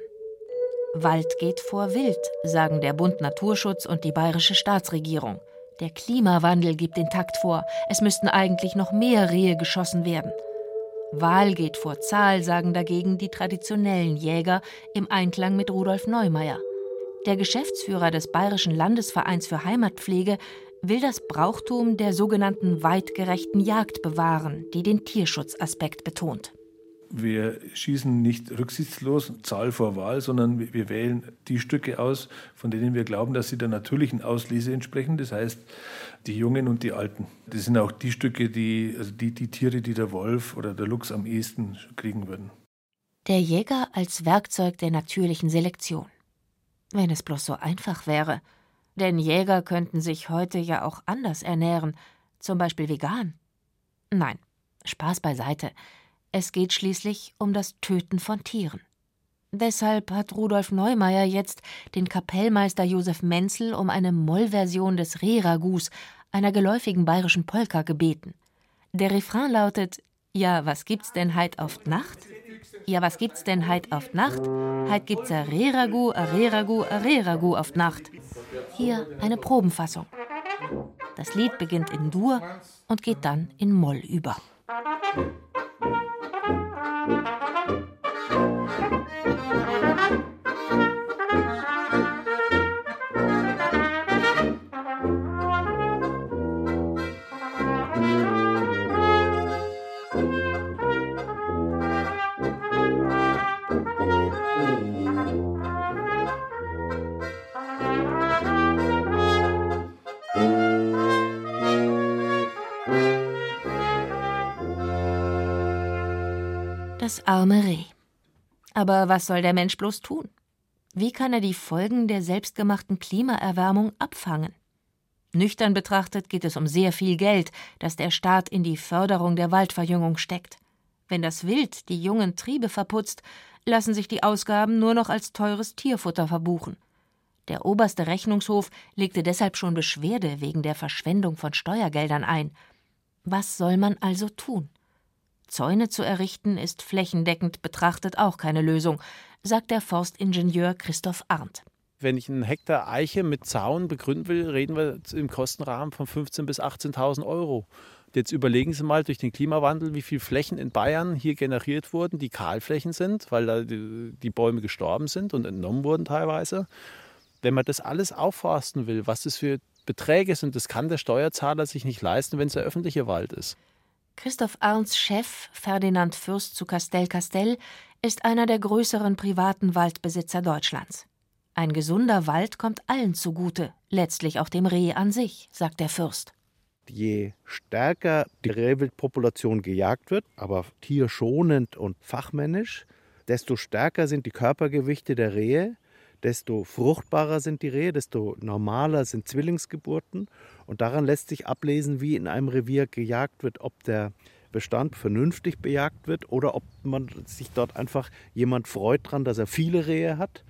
Wald geht vor Wild, sagen der Bund Naturschutz und die bayerische Staatsregierung. Der Klimawandel gibt den Takt vor. Es müssten eigentlich noch mehr Rehe geschossen werden. Wahl geht vor Zahl, sagen dagegen die traditionellen Jäger im Einklang mit Rudolf Neumeier. Der Geschäftsführer des Bayerischen Landesvereins für Heimatpflege will das Brauchtum der sogenannten weitgerechten Jagd bewahren, die den Tierschutzaspekt betont. Wir schießen nicht rücksichtslos Zahl vor Wahl, sondern wir wählen die Stücke aus, von denen wir glauben, dass sie der natürlichen Auslese entsprechen. Das heißt, die Jungen und die Alten. Das sind auch die Stücke, die, also die, die Tiere, die der Wolf oder der Luchs am ehesten kriegen würden. Der Jäger als Werkzeug der natürlichen Selektion. Wenn es bloß so einfach wäre. Denn Jäger könnten sich heute ja auch anders ernähren, zum Beispiel vegan. Nein, Spaß beiseite. Es geht schließlich um das Töten von Tieren. Deshalb hat Rudolf Neumeier jetzt den Kapellmeister Josef Menzel um eine Mollversion des Rehragus, einer geläufigen bayerischen Polka, gebeten. Der Refrain lautet: Ja, was gibt's denn heit auf Nacht? Ja, was gibt's denn heit auf Nacht? Heit gibt's a Rehragu, a Rehragu, a Rehragu auf Nacht. Hier eine Probenfassung. Das Lied beginnt in Dur und geht dann in Moll über. Thank you. Das arme Reh. Aber was soll der Mensch bloß tun? Wie kann er die Folgen der selbstgemachten Klimaerwärmung abfangen? Nüchtern betrachtet geht es um sehr viel Geld, das der Staat in die Förderung der Waldverjüngung steckt. Wenn das Wild die jungen Triebe verputzt, lassen sich die Ausgaben nur noch als teures Tierfutter verbuchen. Der oberste Rechnungshof legte deshalb schon Beschwerde wegen der Verschwendung von Steuergeldern ein. Was soll man also tun? Zäune zu errichten ist flächendeckend betrachtet auch keine Lösung, sagt der Forstingenieur Christoph Arndt. Wenn ich einen Hektar Eiche mit Zaun begründen will, reden wir im Kostenrahmen von 15.000 bis 18.000 Euro. Jetzt überlegen Sie mal durch den Klimawandel, wie viele Flächen in Bayern hier generiert wurden, die Kahlflächen sind, weil da die Bäume gestorben sind und entnommen wurden teilweise. Wenn man das alles aufforsten will, was das für Beträge sind, das kann der Steuerzahler sich nicht leisten, wenn es der öffentliche Wald ist. Christoph Arndts Chef, Ferdinand Fürst zu Castell Castell, ist einer der größeren privaten Waldbesitzer Deutschlands. Ein gesunder Wald kommt allen zugute, letztlich auch dem Reh an sich, sagt der Fürst. Je stärker die Rehwildpopulation gejagt wird, aber tierschonend und fachmännisch, desto stärker sind die Körpergewichte der Rehe, desto fruchtbarer sind die Rehe, desto normaler sind Zwillingsgeburten. Und daran lässt sich ablesen, wie in einem Revier gejagt wird, ob der Bestand vernünftig bejagt wird oder ob man sich dort einfach jemand freut dran, dass er viele Rehe hat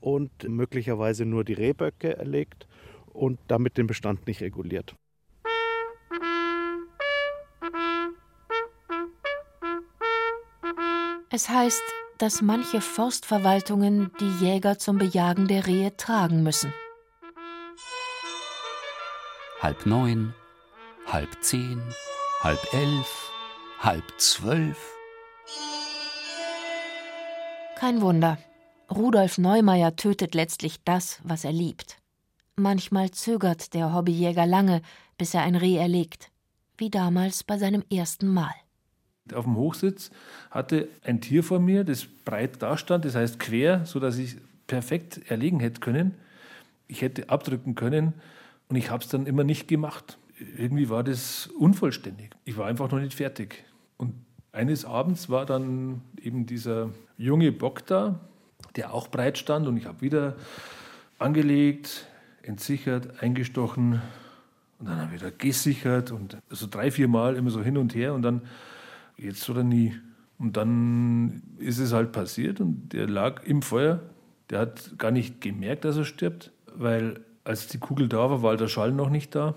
und möglicherweise nur die Rehböcke erlegt und damit den Bestand nicht reguliert. Es heißt, dass manche Forstverwaltungen die Jäger zum Bejagen der Rehe tragen müssen. Halb neun, halb zehn, halb elf, halb zwölf. Kein Wunder. Rudolf Neumeier tötet letztlich das, was er liebt. Manchmal zögert der Hobbyjäger lange, bis er ein Reh erlegt, wie damals bei seinem ersten Mal. Auf dem Hochsitz hatte ein Tier vor mir, das breit dastand, das heißt quer, sodass ich perfekt erlegen hätte können. Ich hätte abdrücken können und ich habe es dann immer nicht gemacht. Irgendwie war das unvollständig. Ich war einfach noch nicht fertig. Und eines Abends war dann eben dieser junge Bock da, der auch breit stand und ich habe wieder angelegt, entsichert, eingestochen und dann wieder gesichert und so drei, vier Mal immer so hin und her und dann jetzt oder nie. Und dann ist es halt passiert und der lag im Feuer. Der hat gar nicht gemerkt, dass er stirbt, weil als die Kugel da war, war der Schall noch nicht da.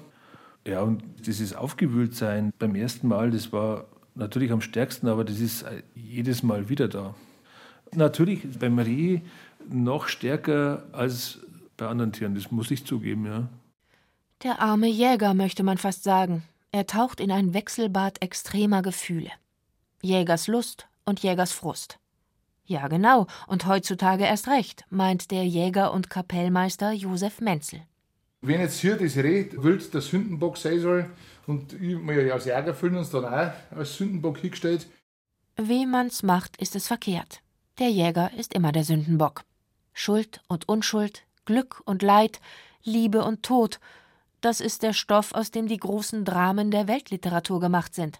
Ja, und dieses Aufgewühltsein beim ersten Mal, das war natürlich am stärksten, aber das ist jedes Mal wieder da. Natürlich beim Reh noch stärker als bei anderen Tieren, das muss ich zugeben, ja. Der arme Jäger, möchte man fast sagen. Er taucht in ein Wechselbad extremer Gefühle. Jägerslust und Jägersfrust. Ja, genau, und heutzutage erst recht, meint der Jäger und Kapellmeister Josef Menzel. Wenn jetzt hier das Reh wild der Sündenbock sein soll und ich ja als Jäger fühlen uns dann auch als Sündenbock hingestellt. Wie man's macht, ist es verkehrt. Der Jäger ist immer der Sündenbock. Schuld und Unschuld, Glück und Leid, Liebe und Tod, das ist der Stoff, aus dem die großen Dramen der Weltliteratur gemacht sind.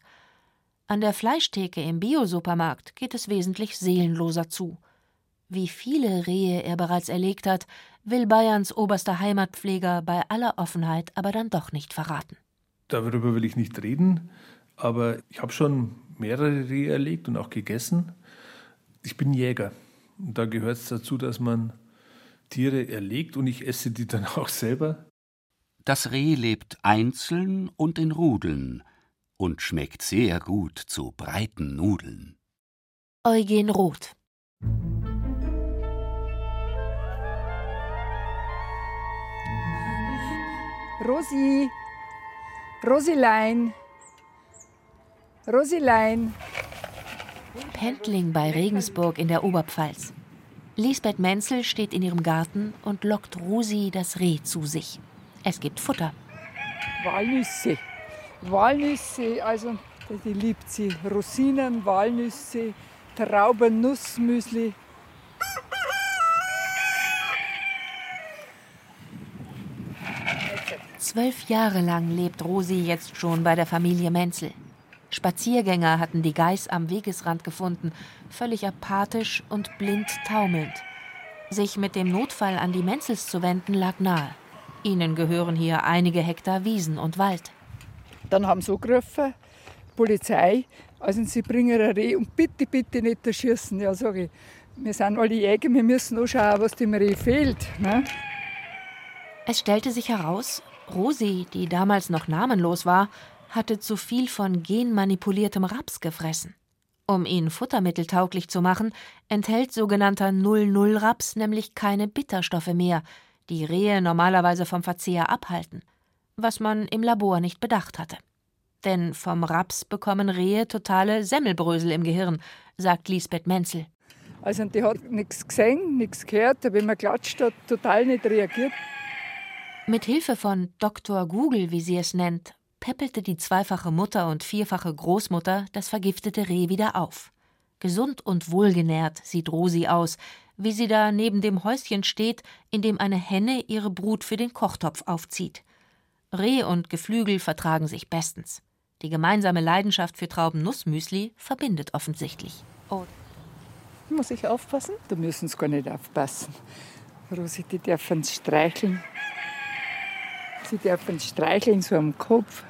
An der Fleischtheke im Biosupermarkt geht es wesentlich seelenloser zu. Wie viele Rehe er bereits erlegt hat, will Bayerns oberster Heimatpfleger bei aller Offenheit aber dann doch nicht verraten. Darüber will ich nicht reden, aber ich habe schon mehrere Rehe erlegt und auch gegessen. Ich bin Jäger. Und da gehört es dazu, dass man Tiere erlegt und ich esse die dann auch selber. Das Reh lebt einzeln und in Rudeln und schmeckt sehr gut zu breiten Nudeln. Eugen Roth Rosi, Rosilein, Rosilein. Pendling bei Regensburg in der Oberpfalz. Lisbeth Menzel steht in ihrem Garten und lockt Rosi das Reh zu sich. Es gibt Futter. Walnüsse. Walnüsse, also die liebt sie. Rosinen, Walnüsse, Trauben, Nussmüsli. Zwölf Jahre lang lebt Rosi jetzt schon bei der Familie Menzel. Spaziergänger hatten die Geiß am Wegesrand gefunden, völlig apathisch und blind taumelnd. Sich mit dem Notfall an die Menzels zu wenden, lag nahe. Ihnen gehören hier einige Hektar Wiesen und Wald. Dann haben sie angerufen, Polizei, also sie bringen ein Reh und bitte, bitte nicht erschießen. Ja, sage ich, wir sind alle Jäger, wir müssen auch schauen, was dem Reh fehlt. Ne? Es stellte sich heraus, Rosi, die damals noch namenlos war, hatte zu viel von genmanipuliertem Raps gefressen. Um ihn futtermitteltauglich zu machen, enthält sogenannter 00-Raps nämlich keine Bitterstoffe mehr, die Rehe normalerweise vom Verzehr abhalten, was man im Labor nicht bedacht hatte. Denn vom Raps bekommen Rehe totale Semmelbrösel im Gehirn, sagt Lisbeth Menzel. Also die hat nichts gesehen, nichts gehört, wenn man klatscht hat, total nicht reagiert. Mit Hilfe von Dr. Google, wie sie es nennt, peppelte die zweifache Mutter und vierfache Großmutter das vergiftete Reh wieder auf. Gesund und wohlgenährt sieht Rosi aus, wie sie da neben dem Häuschen steht, in dem eine Henne ihre Brut für den Kochtopf aufzieht. Reh und Geflügel vertragen sich bestens. Die gemeinsame Leidenschaft für Traubennussmüsli verbindet offensichtlich. Oh. Muss ich aufpassen? Da müssen sie gar nicht aufpassen. Rosi, die dürfen streicheln. Sie dürfen streicheln so am Kopf,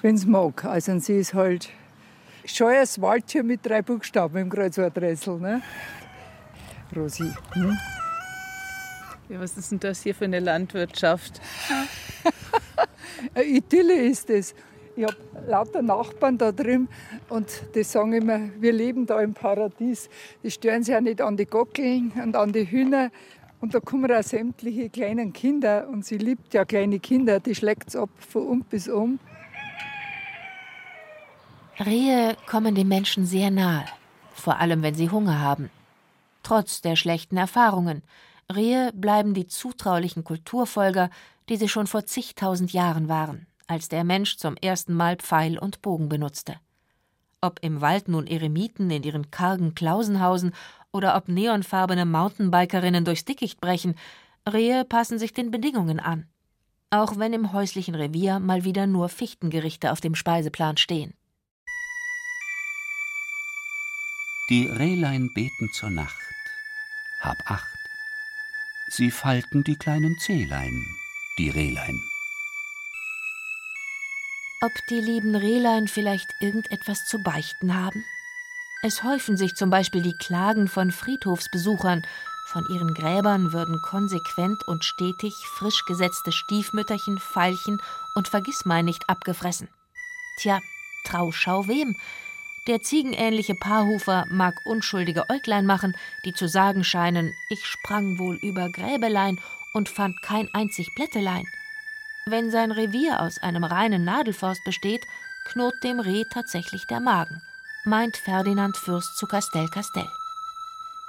wenn sie mag. Also sie ist halt scheues Waldtier mit drei Buchstaben im Kreuzworträtsel. Ne? Rosi. Hm? Ja, was ist denn das hier für eine Landwirtschaft? eine Idylle ist es. Ich habe lauter Nachbarn da drin und die sagen immer, wir leben da im Paradies. Die stören sich ja nicht an die Gockeln und an die Hühner. Und da kommen auch sämtliche kleinen Kinder und sie liebt ja kleine Kinder, die schlägt es ab von um bis um. Rehe kommen den Menschen sehr nahe, vor allem wenn sie Hunger haben. Trotz der schlechten Erfahrungen. Rehe bleiben die zutraulichen Kulturfolger, die sie schon vor zigtausend Jahren waren, als der Mensch zum ersten Mal Pfeil und Bogen benutzte. Ob im Wald nun Eremiten in ihren kargen Klausenhausen oder ob neonfarbene Mountainbikerinnen durchs Dickicht brechen, Rehe passen sich den Bedingungen an. Auch wenn im häuslichen Revier mal wieder nur Fichtengerichte auf dem Speiseplan stehen. Die Rehlein beten zur Nacht. Hab acht. Sie falten die kleinen Zehlein, die Rehlein. Ob die lieben Rehlein vielleicht irgendetwas zu beichten haben? Es häufen sich zum Beispiel die Klagen von Friedhofsbesuchern, Von ihren Gräbern würden konsequent und stetig frisch gesetzte Stiefmütterchen, Veilchen und Vergissmeinnicht abgefressen. Tja, Trauschau wem? Der ziegenähnliche Paarhufer mag unschuldige Äuglein machen, die zu sagen scheinen, ich sprang wohl über Gräbelein und fand kein einzig Blättelein. Wenn sein Revier aus einem reinen Nadelforst besteht, knurrt dem Reh tatsächlich der Magen, meint Ferdinand Fürst zu Castell Castell.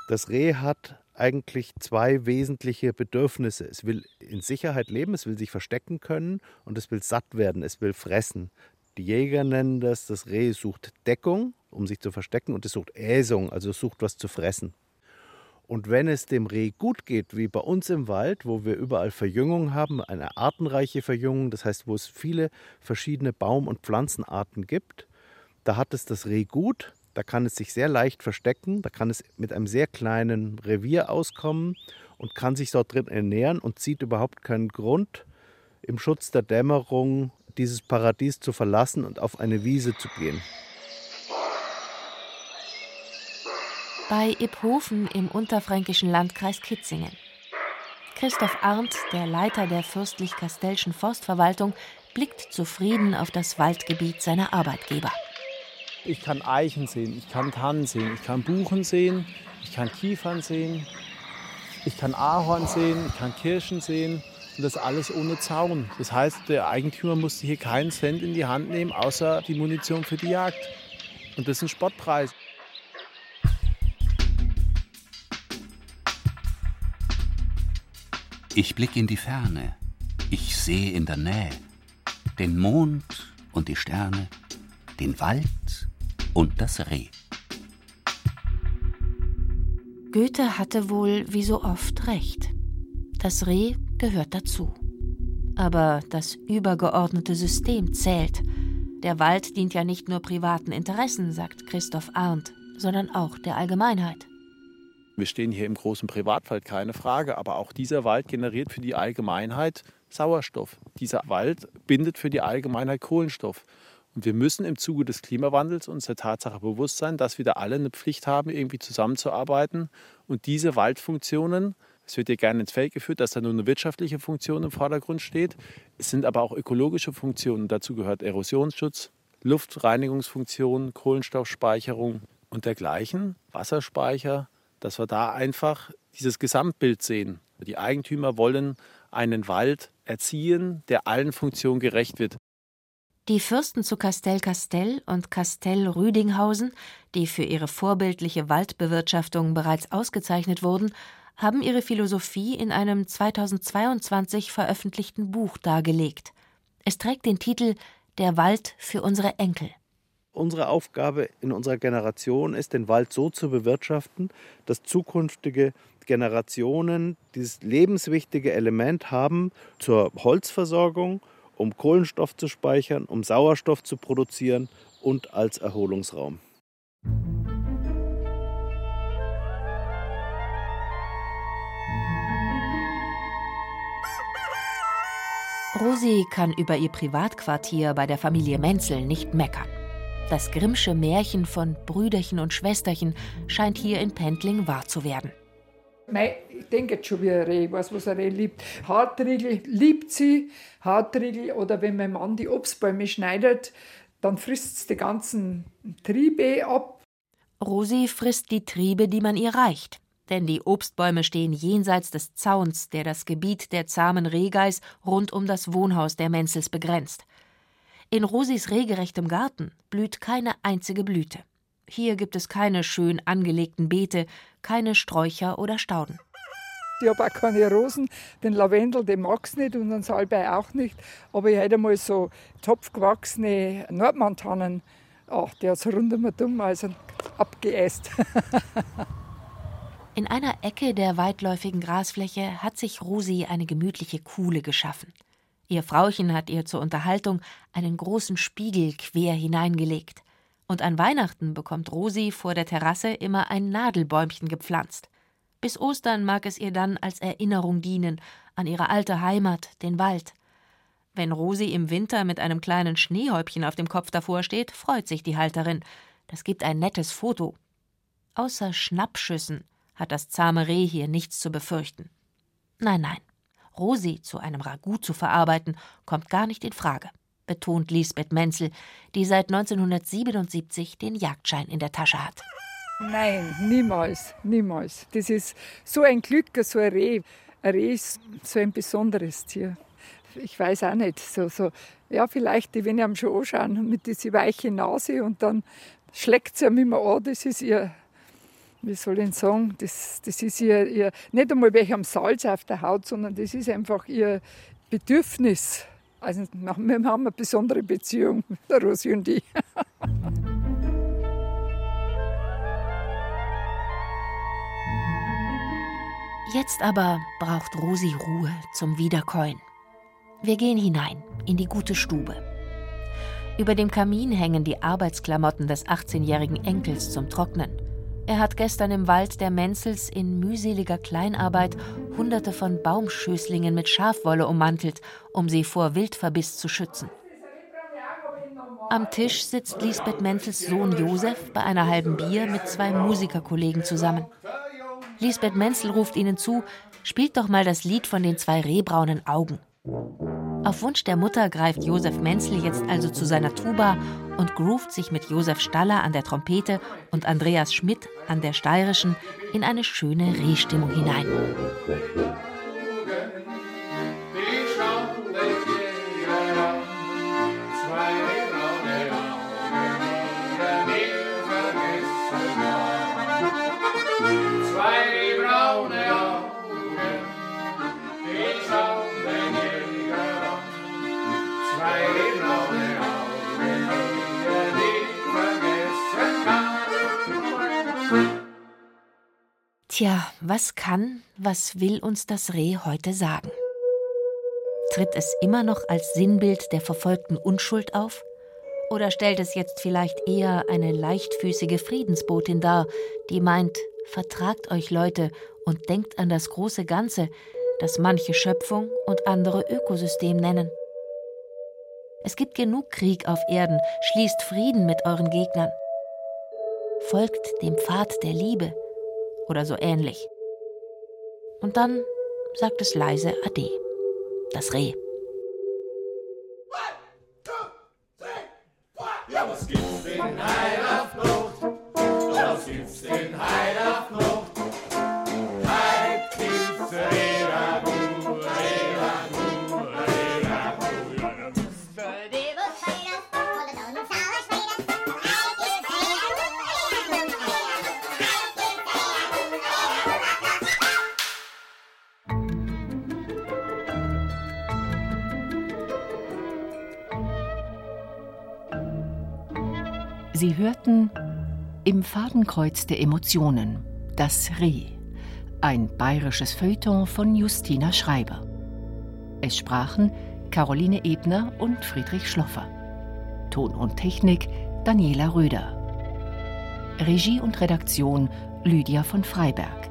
Das Reh hat eigentlich zwei wesentliche Bedürfnisse. Es will in Sicherheit leben, es will sich verstecken können und es will satt werden, es will fressen. Die Jäger nennen das, das Reh sucht Deckung, um sich zu verstecken, und es sucht Äsung, also es sucht was zu fressen. Und wenn es dem Reh gut geht, wie bei uns im Wald, wo wir überall Verjüngung haben, eine artenreiche Verjüngung, das heißt, wo es viele verschiedene Baum- und Pflanzenarten gibt, da hat es das Reh gut, da kann es sich sehr leicht verstecken, da kann es mit einem sehr kleinen Revier auskommen und kann sich dort drin ernähren und sieht überhaupt keinen Grund, im Schutz der Dämmerung dieses Paradies zu verlassen und auf eine Wiese zu gehen. bei Iphofen im unterfränkischen Landkreis Kitzingen. Christoph Arndt, der Leiter der fürstlich-kastellschen Forstverwaltung, blickt zufrieden auf das Waldgebiet seiner Arbeitgeber. Ich kann Eichen sehen, ich kann Tannen sehen, ich kann Buchen sehen, ich kann Kiefern sehen, ich kann Ahorn sehen, ich kann Kirschen sehen und das alles ohne Zaun. Das heißt, der Eigentümer musste hier keinen Cent in die Hand nehmen, außer die Munition für die Jagd. Und das ist ein Spottpreis. Ich blick in die Ferne, ich sehe in der Nähe den Mond und die Sterne, den Wald und das Reh. Goethe hatte wohl wie so oft recht. Das Reh gehört dazu. Aber das übergeordnete System zählt. Der Wald dient ja nicht nur privaten Interessen, sagt Christoph Arndt, sondern auch der Allgemeinheit. Wir stehen hier im großen Privatwald, keine Frage, aber auch dieser Wald generiert für die Allgemeinheit Sauerstoff. Dieser Wald bindet für die Allgemeinheit Kohlenstoff. Und wir müssen im Zuge des Klimawandels uns der Tatsache bewusst sein, dass wir da alle eine Pflicht haben, irgendwie zusammenzuarbeiten. Und diese Waldfunktionen, es wird hier gerne ins Feld geführt, dass da nur eine wirtschaftliche Funktion im Vordergrund steht. Es sind aber auch ökologische Funktionen. Dazu gehört Erosionsschutz, Luftreinigungsfunktionen, Kohlenstoffspeicherung und dergleichen, Wasserspeicher, dass wir da einfach dieses Gesamtbild sehen. Die Eigentümer wollen einen Wald erziehen, der allen Funktionen gerecht wird. Die Fürsten zu Castell Castell und Castell Rüdinghausen, die für ihre vorbildliche Waldbewirtschaftung bereits ausgezeichnet wurden, haben ihre Philosophie in einem 2022 veröffentlichten Buch dargelegt. Es trägt den Titel Der Wald für unsere Enkel. Unsere Aufgabe in unserer Generation ist, den Wald so zu bewirtschaften, dass zukünftige Generationen dieses lebenswichtige Element haben zur Holzversorgung, um Kohlenstoff zu speichern, um Sauerstoff zu produzieren und als Erholungsraum. Rosi kann über ihr Privatquartier bei der Familie Menzel nicht meckern. Das Grimmsche Märchen von Brüderchen und Schwesterchen scheint hier in Pendling wahr zu werden. Mei, ich denke jetzt schon wie ein Reh, ich weiß, was ein Reh liebt. Hartriegel liebt sie, Hartriegel oder wenn mein Mann die Obstbäume schneidet, dann frisst es die ganzen Triebe ab. Rosi frisst die Triebe, die man ihr reicht. Denn die Obstbäume stehen jenseits des Zauns, der das Gebiet der zahmen Rehgeiß rund um das Wohnhaus der Menzels begrenzt. In Rosis regelrechtem Garten blüht keine einzige Blüte. Hier gibt es keine schön angelegten Beete, keine Sträucher oder Stauden. Ich habe auch keine Rosen. Den Lavendel, den mag ich nicht und den Salbei auch nicht. Aber ich hätte mal so topfgewachsene Nordmantannen. Ach, der ist rund um dumm, also abgeäst. In einer Ecke der weitläufigen Grasfläche hat sich Rosi eine gemütliche Kuhle geschaffen. Ihr Frauchen hat ihr zur Unterhaltung einen großen Spiegel quer hineingelegt. Und an Weihnachten bekommt Rosi vor der Terrasse immer ein Nadelbäumchen gepflanzt. Bis Ostern mag es ihr dann als Erinnerung dienen an ihre alte Heimat, den Wald. Wenn Rosi im Winter mit einem kleinen Schneehäubchen auf dem Kopf davor steht, freut sich die Halterin. Das gibt ein nettes Foto. Außer Schnappschüssen hat das zahme Reh hier nichts zu befürchten. Nein, nein, Rosi zu einem Ragout zu verarbeiten, kommt gar nicht in Frage, betont Lisbeth Menzel, die seit 1977 den Jagdschein in der Tasche hat. Nein, niemals, niemals. Das ist so ein Glück, so ein Reh. Ein Reh ist so ein besonderes Tier. Ich weiß auch nicht. So, so, ja, vielleicht, wenn ich am schon anschauen, mit dieser weichen Nase und dann schlägt sie ihm immer an, das ist ihr wie soll ich sagen, das, das ist ihr, ihr, nicht einmal welche am Salz auf der Haut, sondern das ist einfach ihr Bedürfnis. Also wir haben eine besondere Beziehung, der Rosi und ich. Jetzt aber braucht Rosi Ruhe zum Wiederkäuen. Wir gehen hinein in die gute Stube. Über dem Kamin hängen die Arbeitsklamotten des 18-jährigen Enkels zum Trocknen. Er hat gestern im Wald der Menzels in mühseliger Kleinarbeit hunderte von Baumschößlingen mit Schafwolle ummantelt, um sie vor Wildverbiss zu schützen. Am Tisch sitzt Lisbeth Menzels Sohn Josef bei einer halben Bier mit zwei Musikerkollegen zusammen. Lisbeth Menzel ruft ihnen zu, spielt doch mal das Lied von den zwei rehbraunen Augen. Auf Wunsch der Mutter greift Josef Menzel jetzt also zu seiner Tuba und groovt sich mit Josef Staller an der Trompete und Andreas Schmidt an der steirischen in eine schöne Rehstimmung hinein. Tja, was kann, was will uns das Reh heute sagen? Tritt es immer noch als Sinnbild der verfolgten Unschuld auf? Oder stellt es jetzt vielleicht eher eine leichtfüßige Friedensbotin dar, die meint, vertragt euch Leute und denkt an das große Ganze, das manche Schöpfung und andere Ökosystem nennen? Es gibt genug Krieg auf Erden, schließt Frieden mit euren Gegnern. Folgt dem Pfad der Liebe oder so ähnlich. Und dann sagt es leise Ade, das Reh. Sie hörten Im Fadenkreuz der Emotionen Das Reh, ein bayerisches Feuilleton von Justina Schreiber. Es sprachen Caroline Ebner und Friedrich Schloffer. Ton und Technik Daniela Röder. Regie und Redaktion Lydia von Freiberg.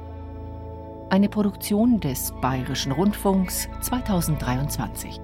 Eine Produktion des Bayerischen Rundfunks 2023.